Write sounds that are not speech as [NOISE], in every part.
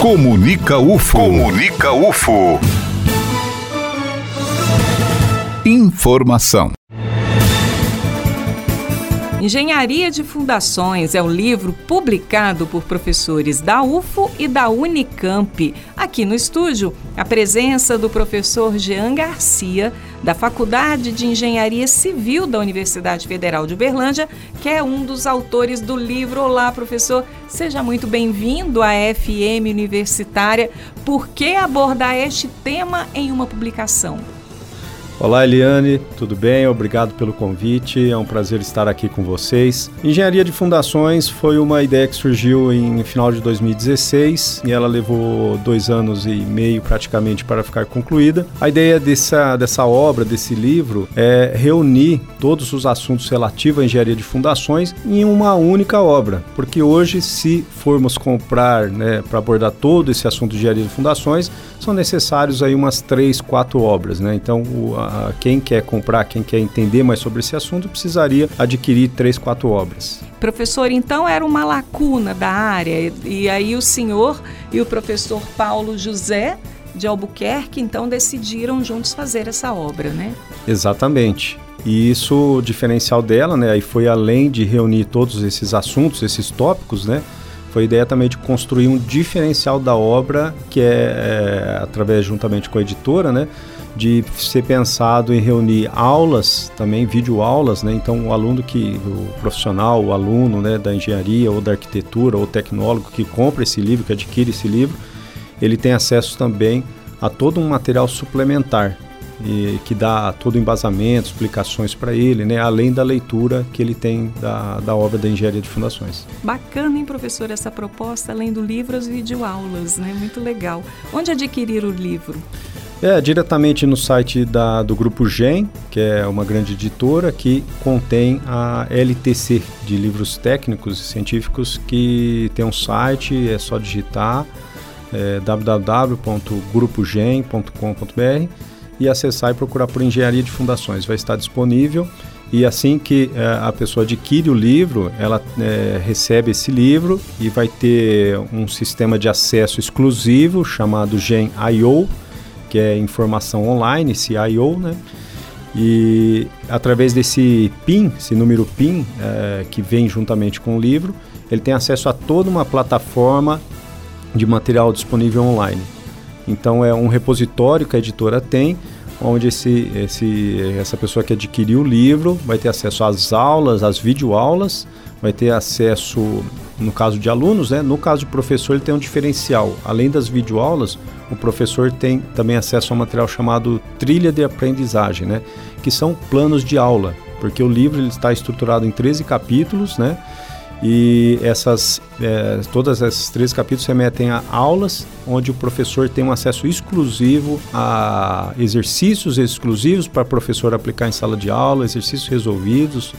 Comunica UFO. Comunica UFO. Informação. Engenharia de Fundações é o livro publicado por professores da UFO e da Unicamp. Aqui no estúdio, a presença do professor Jean Garcia, da Faculdade de Engenharia Civil da Universidade Federal de Uberlândia, que é um dos autores do livro. Olá, professor, seja muito bem-vindo à FM Universitária. Por que abordar este tema em uma publicação? Olá, Eliane, tudo bem? Obrigado pelo convite. É um prazer estar aqui com vocês. Engenharia de fundações foi uma ideia que surgiu em final de 2016 e ela levou dois anos e meio praticamente para ficar concluída. A ideia dessa, dessa obra, desse livro, é reunir todos os assuntos relativos à engenharia de fundações em uma única obra, porque hoje, se formos comprar, né, para abordar todo esse assunto de engenharia de fundações, são necessários aí umas três, quatro obras, né? Então, o, a, quem quer comprar, quem quer entender mais sobre esse assunto, precisaria adquirir três, quatro obras. Professor, então era uma lacuna da área, e aí o senhor e o professor Paulo José de Albuquerque, então decidiram juntos fazer essa obra, né? Exatamente. E isso, o diferencial dela, né, aí foi além de reunir todos esses assuntos, esses tópicos, né, foi a ideia também de construir um diferencial da obra, que é, é através, juntamente com a editora, né, de ser pensado em reunir aulas, também videoaulas, né? Então o aluno que, o profissional, o aluno né, da engenharia ou da arquitetura ou tecnólogo que compra esse livro, que adquire esse livro, ele tem acesso também a todo um material suplementar e que dá todo o embasamento, explicações para ele, né, além da leitura que ele tem da, da obra da Engenharia de Fundações. Bacana, hein, professor, essa proposta, além do livro, as videoaulas, né? Muito legal. Onde adquirir o livro? É, diretamente no site da, do Grupo GEM, que é uma grande editora que contém a LTC de livros técnicos e científicos, que tem um site, é só digitar é, www.grupogem.com.br e acessar e procurar por Engenharia de Fundações. Vai estar disponível e assim que é, a pessoa adquire o livro, ela é, recebe esse livro e vai ter um sistema de acesso exclusivo chamado Gen I.O., que é informação online, esse I.O., né? E através desse PIN, esse número PIN, é, que vem juntamente com o livro, ele tem acesso a toda uma plataforma de material disponível online. Então é um repositório que a editora tem, onde esse, esse, essa pessoa que adquiriu o livro vai ter acesso às aulas, às videoaulas, vai ter acesso, no caso de alunos, né? no caso de professor, ele tem um diferencial. Além das videoaulas, o professor tem também acesso a um material chamado trilha de aprendizagem, né? que são planos de aula, porque o livro ele está estruturado em 13 capítulos, né? E essas, é, todas esses três capítulos remetem a aulas onde o professor tem um acesso exclusivo a exercícios exclusivos para o professor aplicar em sala de aula, exercícios resolvidos,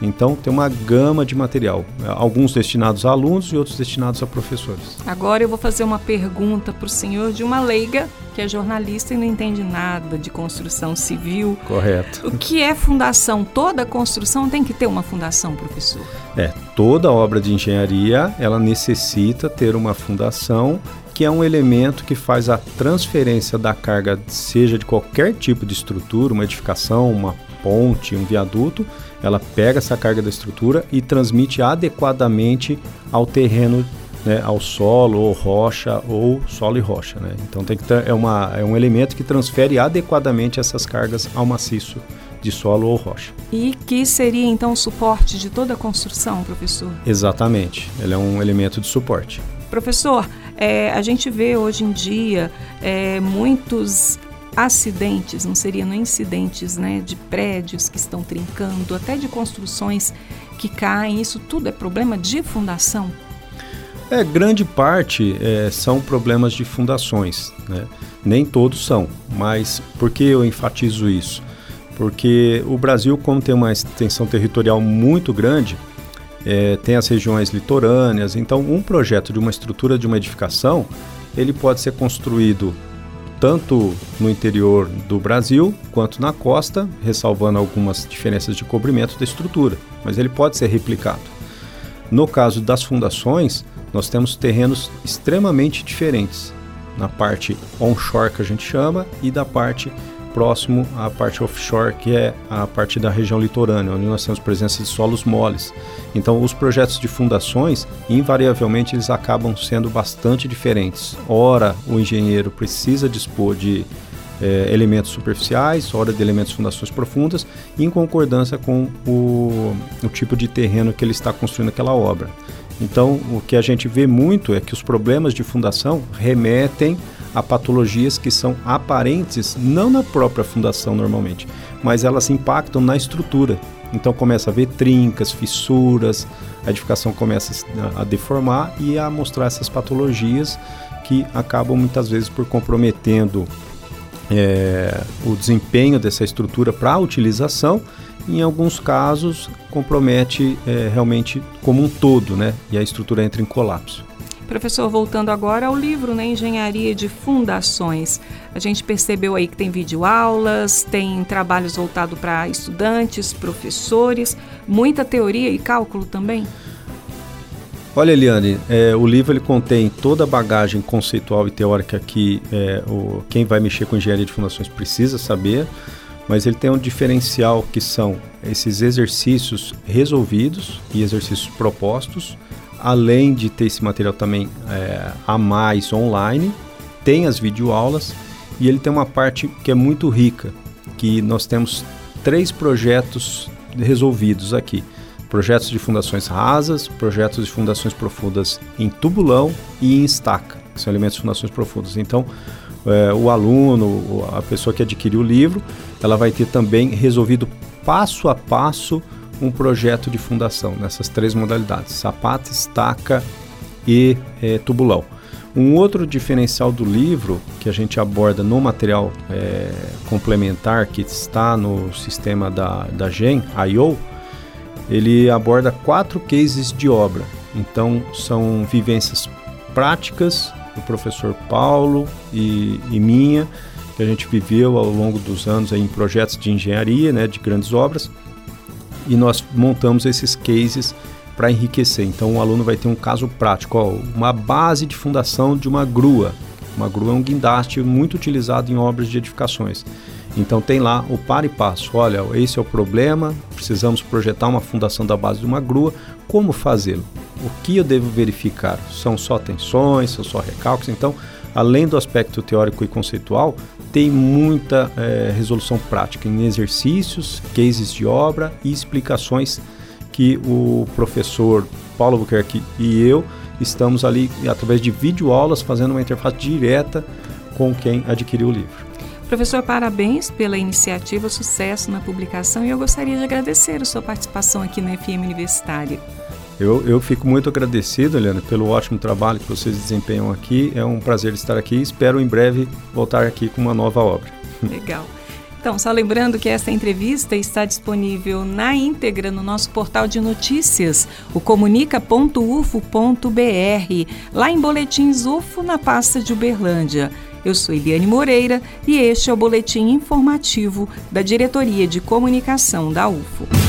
então tem uma gama de material, alguns destinados a alunos e outros destinados a professores. Agora eu vou fazer uma pergunta para o senhor de uma leiga que é jornalista e não entende nada de construção civil. Correto. O que é fundação? Toda construção tem que ter uma fundação, professor? É, toda obra de engenharia ela necessita ter uma fundação que é um elemento que faz a transferência da carga, seja de qualquer tipo de estrutura, uma edificação, uma ponte, um viaduto, ela pega essa carga da estrutura e transmite adequadamente ao terreno, né, ao solo ou rocha ou solo e rocha. Né? Então tem que é, uma, é um elemento que transfere adequadamente essas cargas ao maciço de solo ou rocha. E que seria então o suporte de toda a construção, professor? Exatamente, ele é um elemento de suporte. Professor, é, a gente vê hoje em dia é, muitos acidentes, não seriam incidentes né, de prédios que estão trincando, até de construções que caem, isso tudo é problema de fundação? É, grande parte é, são problemas de fundações, né? nem todos são, mas por que eu enfatizo isso? Porque o Brasil, como tem uma extensão territorial muito grande, é, tem as regiões litorâneas, então um projeto de uma estrutura de uma edificação, ele pode ser construído tanto no interior do Brasil quanto na costa, ressalvando algumas diferenças de cobrimento da estrutura, mas ele pode ser replicado. No caso das fundações, nós temos terrenos extremamente diferentes na parte onshore que a gente chama e da parte próximo à parte offshore, que é a parte da região litorânea, onde nós temos presença de solos moles. Então, os projetos de fundações, invariavelmente, eles acabam sendo bastante diferentes. Ora, o engenheiro precisa dispor de é, elementos superficiais, ora de elementos fundações profundas, em concordância com o, o tipo de terreno que ele está construindo aquela obra. Então, o que a gente vê muito é que os problemas de fundação remetem a patologias que são aparentes não na própria fundação normalmente, mas elas impactam na estrutura. Então começa a ver trincas, fissuras, a edificação começa a deformar e a mostrar essas patologias que acabam muitas vezes por comprometendo é, o desempenho dessa estrutura para a utilização em alguns casos compromete é, realmente como um todo, né? E a estrutura entra em colapso. Professor, voltando agora ao livro, né, Engenharia de Fundações. A gente percebeu aí que tem videoaulas, tem trabalhos voltados para estudantes, professores, muita teoria e cálculo também? Olha, Eliane, é, o livro ele contém toda a bagagem conceitual e teórica que é, o, quem vai mexer com engenharia de fundações precisa saber mas ele tem um diferencial que são esses exercícios resolvidos e exercícios propostos, além de ter esse material também é, a mais online, tem as videoaulas e ele tem uma parte que é muito rica, que nós temos três projetos resolvidos aqui. Projetos de fundações rasas, projetos de fundações profundas em tubulão e em estaca, que são elementos de fundações profundas. Então, é, o aluno, a pessoa que adquiriu o livro, ela vai ter também resolvido passo a passo um projeto de fundação nessas três modalidades: sapata, estaca e é, tubulão. Um outro diferencial do livro que a gente aborda no material é, complementar que está no sistema da, da GEM, IO, ele aborda quatro cases de obra. Então, são vivências práticas do professor Paulo e, e minha, que a gente viveu ao longo dos anos em projetos de engenharia, né, de grandes obras, e nós montamos esses cases para enriquecer. Então o aluno vai ter um caso prático, ó, uma base de fundação de uma grua. Uma grua é um guindaste muito utilizado em obras de edificações. Então tem lá o par e passo. Olha, esse é o problema, precisamos projetar uma fundação da base de uma grua. Como fazê-lo? O que eu devo verificar? São só tensões, são só recalques? Então, além do aspecto teórico e conceitual, tem muita é, resolução prática em exercícios, cases de obra e explicações que o professor Paulo Albuquerque e eu estamos ali através de videoaulas fazendo uma interface direta com quem adquiriu o livro. Professor, parabéns pela iniciativa, sucesso na publicação e eu gostaria de agradecer a sua participação aqui na FM Universitária. Eu, eu fico muito agradecido, Eliana, pelo ótimo trabalho que vocês desempenham aqui. É um prazer estar aqui. Espero em breve voltar aqui com uma nova obra. [LAUGHS] Legal. Então, só lembrando que essa entrevista está disponível na íntegra no nosso portal de notícias, o comunica.ufo.br, lá em Boletins UFO, na pasta de Uberlândia. Eu sou Eliane Moreira e este é o boletim informativo da Diretoria de Comunicação da UFO.